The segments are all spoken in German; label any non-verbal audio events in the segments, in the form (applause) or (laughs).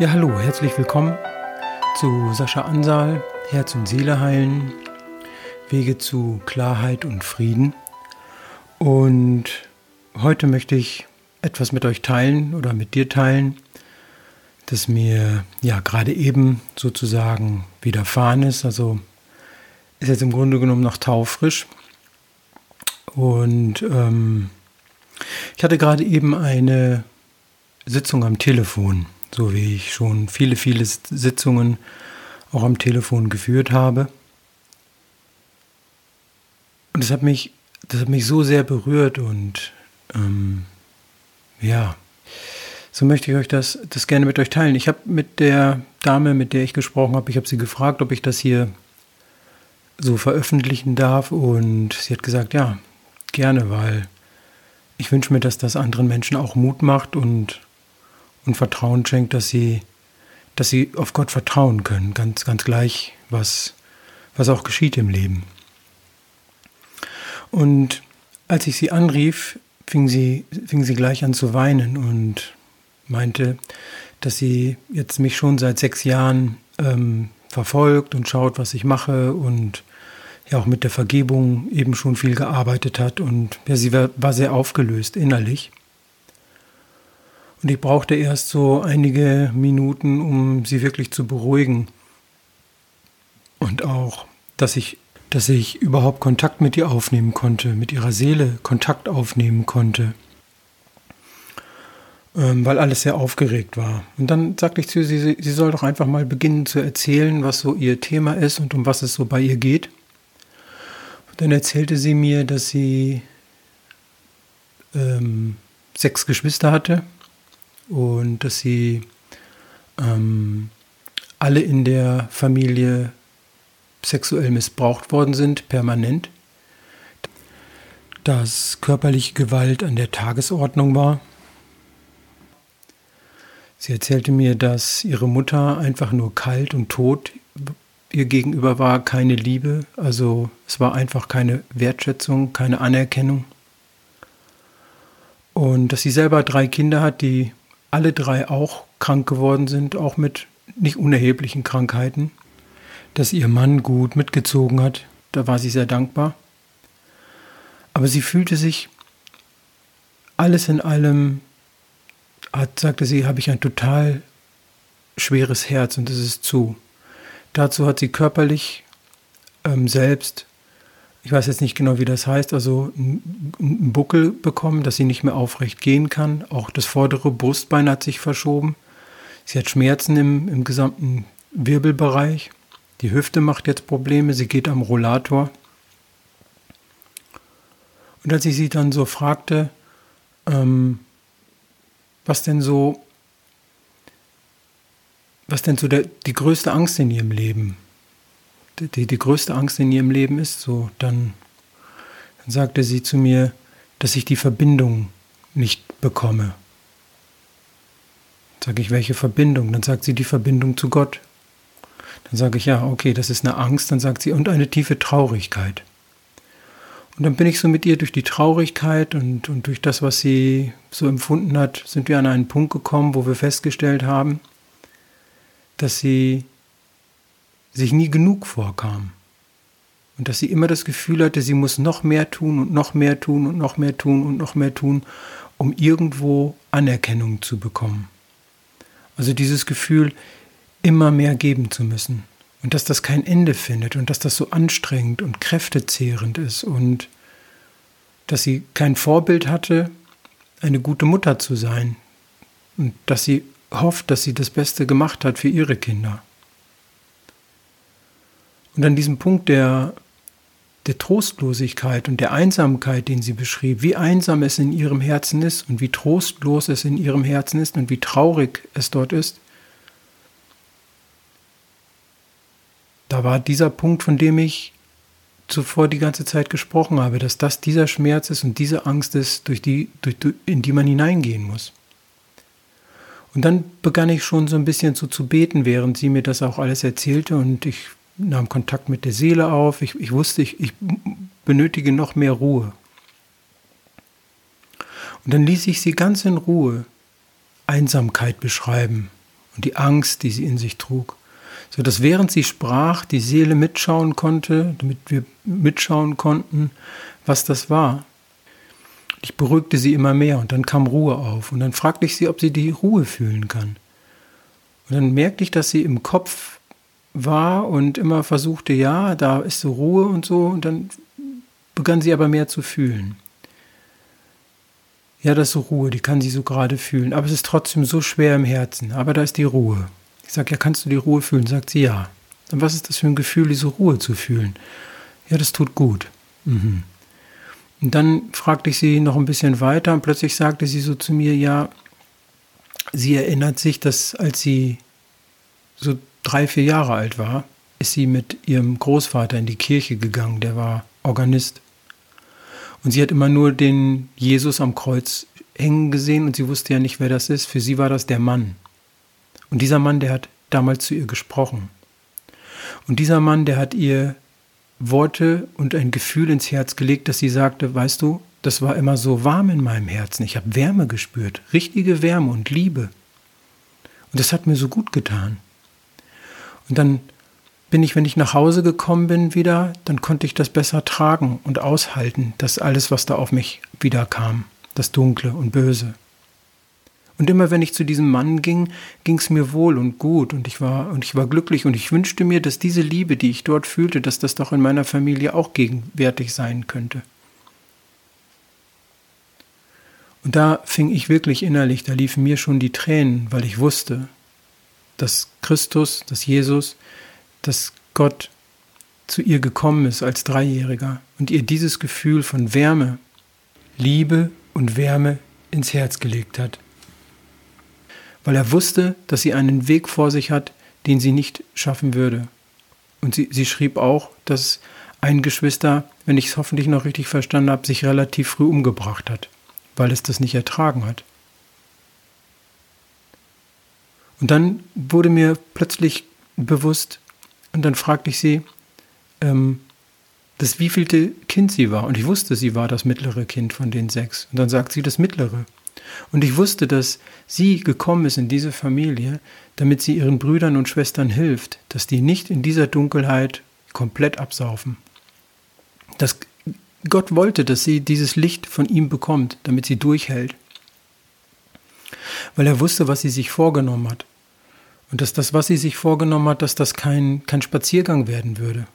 Ja, hallo, herzlich willkommen zu Sascha Ansal, Herz und Seele heilen, Wege zu Klarheit und Frieden. Und heute möchte ich etwas mit euch teilen oder mit dir teilen, das mir ja gerade eben sozusagen widerfahren ist. Also ist jetzt im Grunde genommen noch taufrisch. Und ähm, ich hatte gerade eben eine Sitzung am Telefon so wie ich schon viele, viele Sitzungen auch am Telefon geführt habe. Und das hat mich, das hat mich so sehr berührt und ähm, ja, so möchte ich euch das, das gerne mit euch teilen. Ich habe mit der Dame, mit der ich gesprochen habe, ich habe sie gefragt, ob ich das hier so veröffentlichen darf und sie hat gesagt, ja, gerne, weil ich wünsche mir, dass das anderen Menschen auch Mut macht und und Vertrauen schenkt, dass sie, dass sie auf Gott vertrauen können, ganz, ganz gleich, was, was auch geschieht im Leben. Und als ich sie anrief, fing sie, fing sie gleich an zu weinen und meinte, dass sie jetzt mich schon seit sechs Jahren ähm, verfolgt und schaut, was ich mache und ja auch mit der Vergebung eben schon viel gearbeitet hat und ja, sie war, war sehr aufgelöst innerlich. Und ich brauchte erst so einige Minuten, um sie wirklich zu beruhigen. Und auch, dass ich, dass ich überhaupt Kontakt mit ihr aufnehmen konnte, mit ihrer Seele Kontakt aufnehmen konnte. Ähm, weil alles sehr aufgeregt war. Und dann sagte ich zu ihr, sie, sie soll doch einfach mal beginnen zu erzählen, was so ihr Thema ist und um was es so bei ihr geht. Und dann erzählte sie mir, dass sie ähm, sechs Geschwister hatte und dass sie ähm, alle in der Familie sexuell missbraucht worden sind, permanent, dass körperliche Gewalt an der Tagesordnung war. Sie erzählte mir, dass ihre Mutter einfach nur kalt und tot ihr gegenüber war, keine Liebe, also es war einfach keine Wertschätzung, keine Anerkennung. Und dass sie selber drei Kinder hat, die alle drei auch krank geworden sind, auch mit nicht unerheblichen Krankheiten, dass ihr Mann gut mitgezogen hat, da war sie sehr dankbar. Aber sie fühlte sich alles in allem, hat, sagte sie, habe ich ein total schweres Herz und es ist zu. Dazu hat sie körperlich ähm, selbst ich weiß jetzt nicht genau, wie das heißt, also einen Buckel bekommen, dass sie nicht mehr aufrecht gehen kann. Auch das vordere Brustbein hat sich verschoben. Sie hat Schmerzen im, im gesamten Wirbelbereich. Die Hüfte macht jetzt Probleme. Sie geht am Rollator. Und als ich sie dann so fragte, ähm, was denn so, was denn so der, die größte Angst in ihrem Leben die, die größte Angst in ihrem Leben ist, so, dann, dann sagte sie zu mir, dass ich die Verbindung nicht bekomme. Sage ich, welche Verbindung? Dann sagt sie die Verbindung zu Gott. Dann sage ich, ja, okay, das ist eine Angst. Dann sagt sie, und eine tiefe Traurigkeit. Und dann bin ich so mit ihr durch die Traurigkeit und, und durch das, was sie so empfunden hat, sind wir an einen Punkt gekommen, wo wir festgestellt haben, dass sie sich nie genug vorkam. Und dass sie immer das Gefühl hatte, sie muss noch mehr tun und noch mehr tun und noch mehr tun und noch mehr tun, um irgendwo Anerkennung zu bekommen. Also dieses Gefühl, immer mehr geben zu müssen. Und dass das kein Ende findet und dass das so anstrengend und kräftezehrend ist und dass sie kein Vorbild hatte, eine gute Mutter zu sein und dass sie hofft, dass sie das Beste gemacht hat für ihre Kinder. Und an diesem Punkt der, der Trostlosigkeit und der Einsamkeit, den sie beschrieb, wie einsam es in ihrem Herzen ist und wie trostlos es in ihrem Herzen ist und wie traurig es dort ist, da war dieser Punkt, von dem ich zuvor die ganze Zeit gesprochen habe, dass das dieser Schmerz ist und diese Angst ist, durch die, durch, in die man hineingehen muss. Und dann begann ich schon so ein bisschen so zu beten, während sie mir das auch alles erzählte und ich nahm Kontakt mit der Seele auf. Ich, ich wusste, ich, ich benötige noch mehr Ruhe. Und dann ließ ich sie ganz in Ruhe Einsamkeit beschreiben und die Angst, die sie in sich trug, so dass während sie sprach, die Seele mitschauen konnte, damit wir mitschauen konnten, was das war. Ich beruhigte sie immer mehr und dann kam Ruhe auf und dann fragte ich sie, ob sie die Ruhe fühlen kann. Und dann merkte ich, dass sie im Kopf war und immer versuchte, ja, da ist so Ruhe und so und dann begann sie aber mehr zu fühlen. Ja, das ist so Ruhe, die kann sie so gerade fühlen, aber es ist trotzdem so schwer im Herzen, aber da ist die Ruhe. Ich sage, ja, kannst du die Ruhe fühlen? Sagt sie, ja. Dann was ist das für ein Gefühl, diese Ruhe zu fühlen? Ja, das tut gut. Mhm. Und dann fragte ich sie noch ein bisschen weiter und plötzlich sagte sie so zu mir, ja, sie erinnert sich, dass als sie so drei, vier Jahre alt war, ist sie mit ihrem Großvater in die Kirche gegangen, der war Organist. Und sie hat immer nur den Jesus am Kreuz hängen gesehen und sie wusste ja nicht, wer das ist. Für sie war das der Mann. Und dieser Mann, der hat damals zu ihr gesprochen. Und dieser Mann, der hat ihr Worte und ein Gefühl ins Herz gelegt, dass sie sagte, weißt du, das war immer so warm in meinem Herzen. Ich habe Wärme gespürt, richtige Wärme und Liebe. Und das hat mir so gut getan. Und dann bin ich, wenn ich nach Hause gekommen bin wieder, dann konnte ich das besser tragen und aushalten, das alles, was da auf mich wieder kam, das Dunkle und Böse. Und immer wenn ich zu diesem Mann ging, ging es mir wohl und gut und ich war und ich war glücklich und ich wünschte mir, dass diese Liebe, die ich dort fühlte, dass das doch in meiner Familie auch gegenwärtig sein könnte. Und da fing ich wirklich innerlich, da liefen mir schon die Tränen, weil ich wusste, dass Christus, dass Jesus, dass Gott zu ihr gekommen ist als Dreijähriger und ihr dieses Gefühl von Wärme, Liebe und Wärme ins Herz gelegt hat weil er wusste, dass sie einen Weg vor sich hat, den sie nicht schaffen würde. Und sie, sie schrieb auch, dass ein Geschwister, wenn ich es hoffentlich noch richtig verstanden habe, sich relativ früh umgebracht hat, weil es das nicht ertragen hat. Und dann wurde mir plötzlich bewusst, und dann fragte ich sie, ähm, das wievielte Kind sie war. Und ich wusste, sie war das mittlere Kind von den sechs. Und dann sagt sie das mittlere. Und ich wusste, dass sie gekommen ist in diese Familie, damit sie ihren Brüdern und Schwestern hilft, dass die nicht in dieser Dunkelheit komplett absaufen. Dass Gott wollte, dass sie dieses Licht von ihm bekommt, damit sie durchhält. Weil er wusste, was sie sich vorgenommen hat. Und dass das, was sie sich vorgenommen hat, dass das kein, kein Spaziergang werden würde.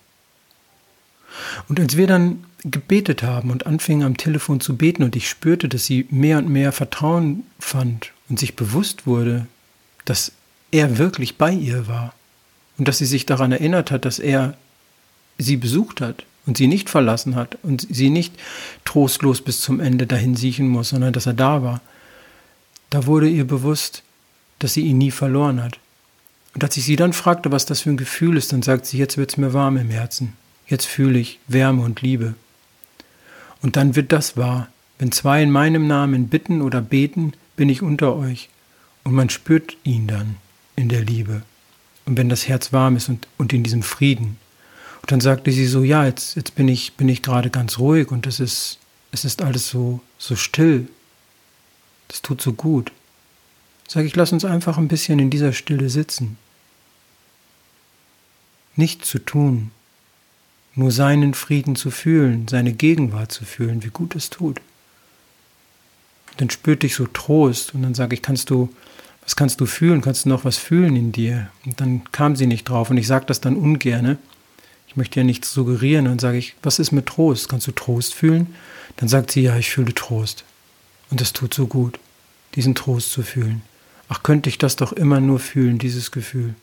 Und als wir dann gebetet haben und anfingen am Telefon zu beten und ich spürte, dass sie mehr und mehr Vertrauen fand und sich bewusst wurde, dass er wirklich bei ihr war und dass sie sich daran erinnert hat, dass er sie besucht hat und sie nicht verlassen hat und sie nicht trostlos bis zum Ende dahin siechen muss, sondern dass er da war. Da wurde ihr bewusst, dass sie ihn nie verloren hat. Und als ich sie dann fragte, was das für ein Gefühl ist, dann sagt sie, jetzt wird es mir warm im Herzen. Jetzt fühle ich Wärme und Liebe. Und dann wird das wahr. Wenn zwei in meinem Namen bitten oder beten, bin ich unter euch. Und man spürt ihn dann in der Liebe. Und wenn das Herz warm ist und, und in diesem Frieden. Und dann sagte sie so, ja, jetzt, jetzt bin ich, bin ich gerade ganz ruhig und es ist, es ist alles so, so still. Das tut so gut. Sag ich, lass uns einfach ein bisschen in dieser Stille sitzen. Nichts zu tun, nur seinen Frieden zu fühlen, seine Gegenwart zu fühlen, wie gut es tut. Dann spürte ich so Trost und dann sage ich, kannst du, was kannst du fühlen? Kannst du noch was fühlen in dir? Und dann kam sie nicht drauf und ich sage das dann ungerne. Ich möchte ja nichts suggerieren und dann sage ich, was ist mit Trost? Kannst du Trost fühlen? Dann sagt sie, ja, ich fühle Trost. Und das tut so gut, diesen Trost zu fühlen. Ach, könnte ich das doch immer nur fühlen, dieses Gefühl.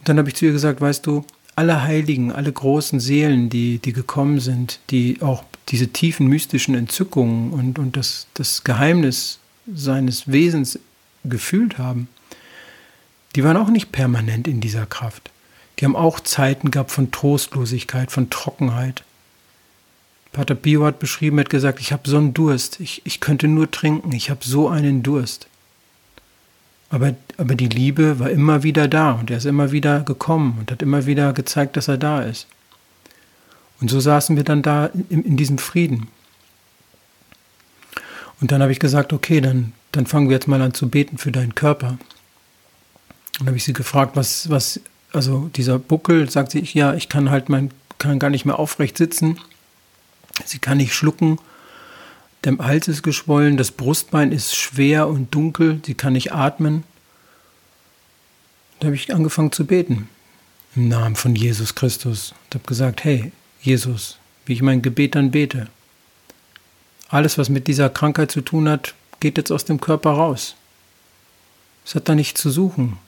Und dann habe ich zu ihr gesagt, weißt du, alle Heiligen, alle großen Seelen, die, die gekommen sind, die auch diese tiefen mystischen Entzückungen und, und das, das Geheimnis seines Wesens gefühlt haben, die waren auch nicht permanent in dieser Kraft. Die haben auch Zeiten gehabt von Trostlosigkeit, von Trockenheit. Pater Pio hat beschrieben, hat gesagt, ich habe so einen Durst, ich, ich könnte nur trinken, ich habe so einen Durst. Aber, aber die Liebe war immer wieder da und er ist immer wieder gekommen und hat immer wieder gezeigt, dass er da ist. Und so saßen wir dann da in, in diesem Frieden. Und dann habe ich gesagt, okay, dann, dann fangen wir jetzt mal an zu beten für deinen Körper. Dann habe ich sie gefragt, was, was, also dieser Buckel, sagt sie, ja, ich kann halt mein, kann gar nicht mehr aufrecht sitzen. Sie kann nicht schlucken. Der Hals ist geschwollen, das Brustbein ist schwer und dunkel, sie kann nicht atmen. Da habe ich angefangen zu beten im Namen von Jesus Christus und habe gesagt, hey, Jesus, wie ich mein Gebet dann bete. Alles, was mit dieser Krankheit zu tun hat, geht jetzt aus dem Körper raus. Es hat da nichts zu suchen.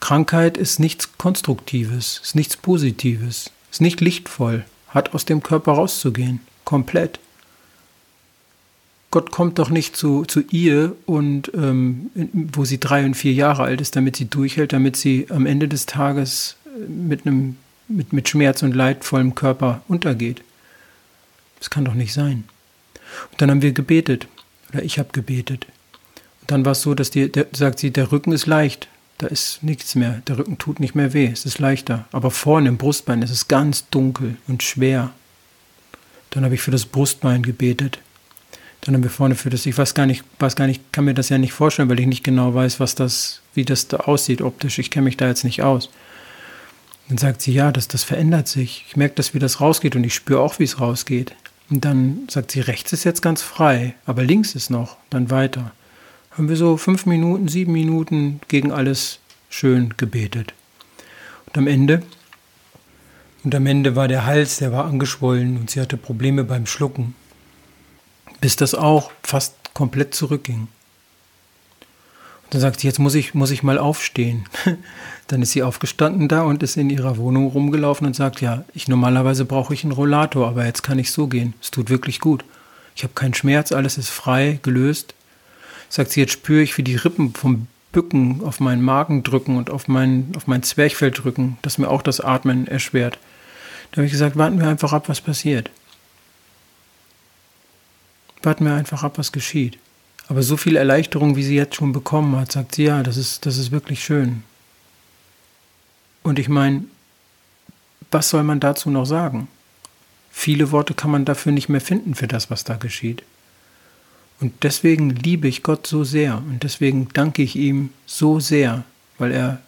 Krankheit ist nichts Konstruktives, ist nichts Positives, ist nicht lichtvoll, hat aus dem Körper rauszugehen, komplett. Gott kommt doch nicht zu, zu ihr und ähm, wo sie drei und vier Jahre alt ist, damit sie durchhält, damit sie am Ende des Tages äh, mit einem mit, mit Schmerz und leidvollem Körper untergeht. Das kann doch nicht sein. Und dann haben wir gebetet, oder ich habe gebetet. Und dann war es so, dass die, der, sagt sie, der Rücken ist leicht, da ist nichts mehr, der Rücken tut nicht mehr weh, es ist leichter. Aber vorne im Brustbein ist es ganz dunkel und schwer. Dann habe ich für das Brustbein gebetet. Dann haben wir vorne für das, ich weiß gar nicht, weiß gar nicht, kann mir das ja nicht vorstellen, weil ich nicht genau weiß, was das, wie das da aussieht optisch. Ich kenne mich da jetzt nicht aus. Dann sagt sie, ja, das, das verändert sich. Ich merke, dass wie das rausgeht und ich spüre auch, wie es rausgeht. Und dann sagt sie, rechts ist jetzt ganz frei, aber links ist noch, dann weiter. Haben wir so fünf Minuten, sieben Minuten gegen alles schön gebetet. Und am Ende, und am Ende war der Hals, der war angeschwollen und sie hatte Probleme beim Schlucken bis das auch fast komplett zurückging. Und dann sagt sie, jetzt muss ich, muss ich mal aufstehen. (laughs) dann ist sie aufgestanden da und ist in ihrer Wohnung rumgelaufen und sagt, ja, ich normalerweise brauche ich einen Rollator, aber jetzt kann ich so gehen. Es tut wirklich gut. Ich habe keinen Schmerz, alles ist frei, gelöst. Sagt sie, jetzt spüre ich, wie die Rippen vom Bücken auf meinen Magen drücken und auf mein, auf mein Zwerchfell drücken, das mir auch das Atmen erschwert. Da habe ich gesagt, warten wir einfach ab, was passiert. Warten wir einfach ab, was geschieht. Aber so viel Erleichterung, wie sie jetzt schon bekommen hat, sagt sie, ja, das ist, das ist wirklich schön. Und ich meine, was soll man dazu noch sagen? Viele Worte kann man dafür nicht mehr finden für das, was da geschieht. Und deswegen liebe ich Gott so sehr und deswegen danke ich ihm so sehr, weil er,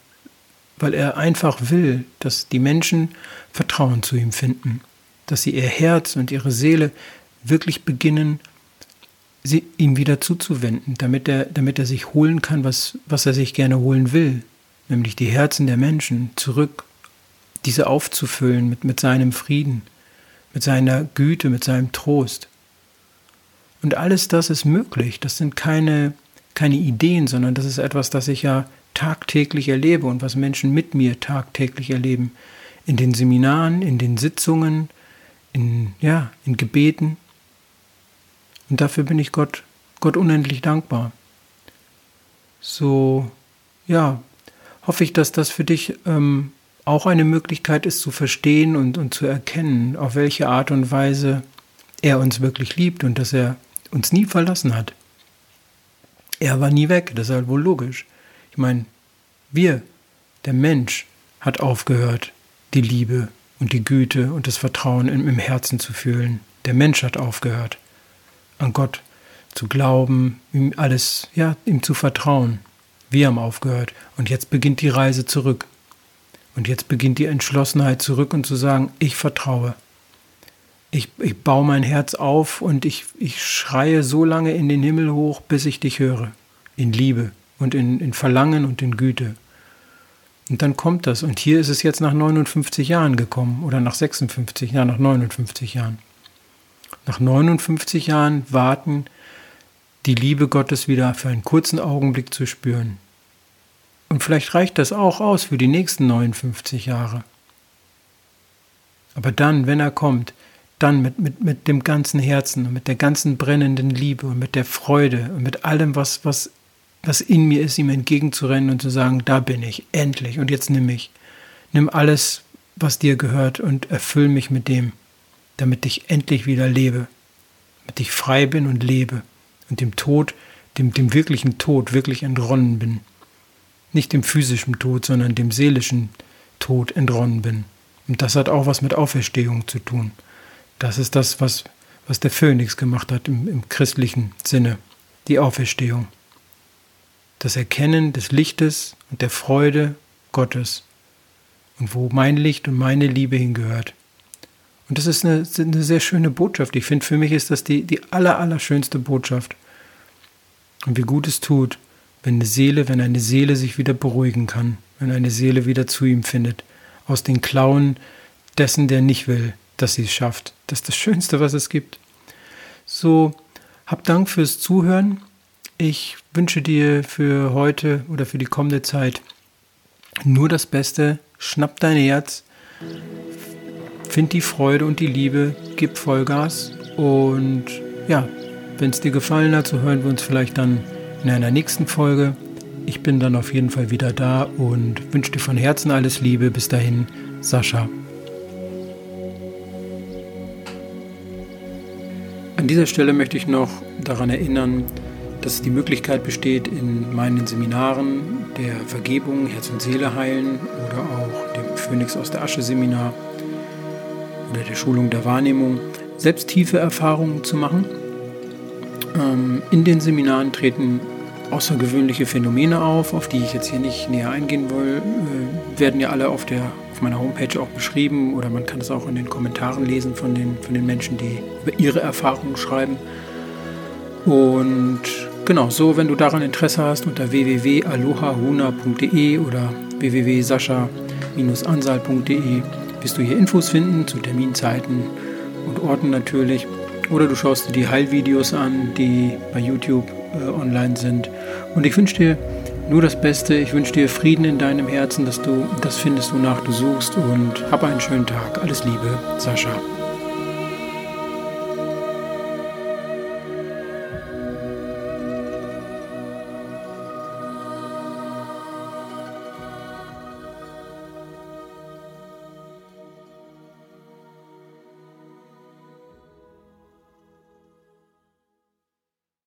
weil er einfach will, dass die Menschen Vertrauen zu ihm finden, dass sie ihr Herz und ihre Seele wirklich beginnen sie, ihm wieder zuzuwenden, damit er, damit er sich holen kann, was, was er sich gerne holen will, nämlich die Herzen der Menschen zurück, diese aufzufüllen mit, mit seinem Frieden, mit seiner Güte, mit seinem Trost. Und alles das ist möglich. Das sind keine, keine Ideen, sondern das ist etwas, das ich ja tagtäglich erlebe und was Menschen mit mir tagtäglich erleben. In den Seminaren, in den Sitzungen, in, ja, in Gebeten. Und dafür bin ich Gott, Gott unendlich dankbar. So, ja, hoffe ich, dass das für dich ähm, auch eine Möglichkeit ist zu verstehen und, und zu erkennen, auf welche Art und Weise er uns wirklich liebt und dass er uns nie verlassen hat. Er war nie weg, das ist halt wohl logisch. Ich meine, wir, der Mensch, hat aufgehört, die Liebe und die Güte und das Vertrauen im, im Herzen zu fühlen. Der Mensch hat aufgehört an Gott zu glauben, ihm alles, ja, ihm zu vertrauen. Wir haben aufgehört und jetzt beginnt die Reise zurück. Und jetzt beginnt die Entschlossenheit zurück und zu sagen, ich vertraue. Ich, ich baue mein Herz auf und ich, ich schreie so lange in den Himmel hoch, bis ich dich höre. In Liebe und in, in Verlangen und in Güte. Und dann kommt das. Und hier ist es jetzt nach 59 Jahren gekommen oder nach 56, ja, nach 59 Jahren nach 59 Jahren warten, die Liebe Gottes wieder für einen kurzen Augenblick zu spüren. Und vielleicht reicht das auch aus für die nächsten 59 Jahre. Aber dann, wenn er kommt, dann mit, mit, mit dem ganzen Herzen und mit der ganzen brennenden Liebe und mit der Freude und mit allem, was, was, was in mir ist, ihm entgegenzurennen und zu sagen, da bin ich, endlich, und jetzt nimm mich. Nimm alles, was dir gehört und erfüll mich mit dem damit ich endlich wieder lebe, damit ich frei bin und lebe und dem Tod, dem, dem wirklichen Tod wirklich entronnen bin. Nicht dem physischen Tod, sondern dem seelischen Tod entronnen bin. Und das hat auch was mit Auferstehung zu tun. Das ist das, was, was der Phönix gemacht hat im, im christlichen Sinne, die Auferstehung. das Erkennen des Lichtes und der Freude Gottes und wo mein Licht und meine Liebe hingehört. Und das ist eine, eine sehr schöne Botschaft. Ich finde, für mich ist das die, die aller, aller schönste Botschaft. Und wie gut es tut, wenn eine Seele, wenn eine Seele sich wieder beruhigen kann, wenn eine Seele wieder zu ihm findet, aus den Klauen dessen, der nicht will, dass sie es schafft. Das ist das Schönste, was es gibt. So, hab Dank fürs Zuhören. Ich wünsche dir für heute oder für die kommende Zeit nur das Beste. Schnapp dein Herz, find die Freude und die Liebe, gib Vollgas und ja, wenn es dir gefallen hat, so hören wir uns vielleicht dann in einer nächsten Folge. Ich bin dann auf jeden Fall wieder da und wünsche dir von Herzen alles Liebe. Bis dahin, Sascha. An dieser Stelle möchte ich noch daran erinnern, dass die Möglichkeit besteht, in meinen Seminaren der Vergebung, Herz und Seele heilen oder auch dem Phönix aus der Asche Seminar oder der Schulung der Wahrnehmung selbst tiefe Erfahrungen zu machen. Ähm, in den Seminaren treten außergewöhnliche Phänomene auf, auf die ich jetzt hier nicht näher eingehen will, äh, werden ja alle auf, der, auf meiner Homepage auch beschrieben oder man kann es auch in den Kommentaren lesen von den, von den Menschen, die über ihre Erfahrungen schreiben. Und Genau, so wenn du daran Interesse hast, unter www.alohahuna.de oder www.sascha-ansal.de wirst du hier Infos finden zu Terminzeiten und Orten natürlich. Oder du schaust dir die Heilvideos an, die bei YouTube äh, online sind. Und ich wünsche dir nur das Beste. Ich wünsche dir Frieden in deinem Herzen, dass du das findest, wonach du suchst. Und hab einen schönen Tag. Alles Liebe, Sascha.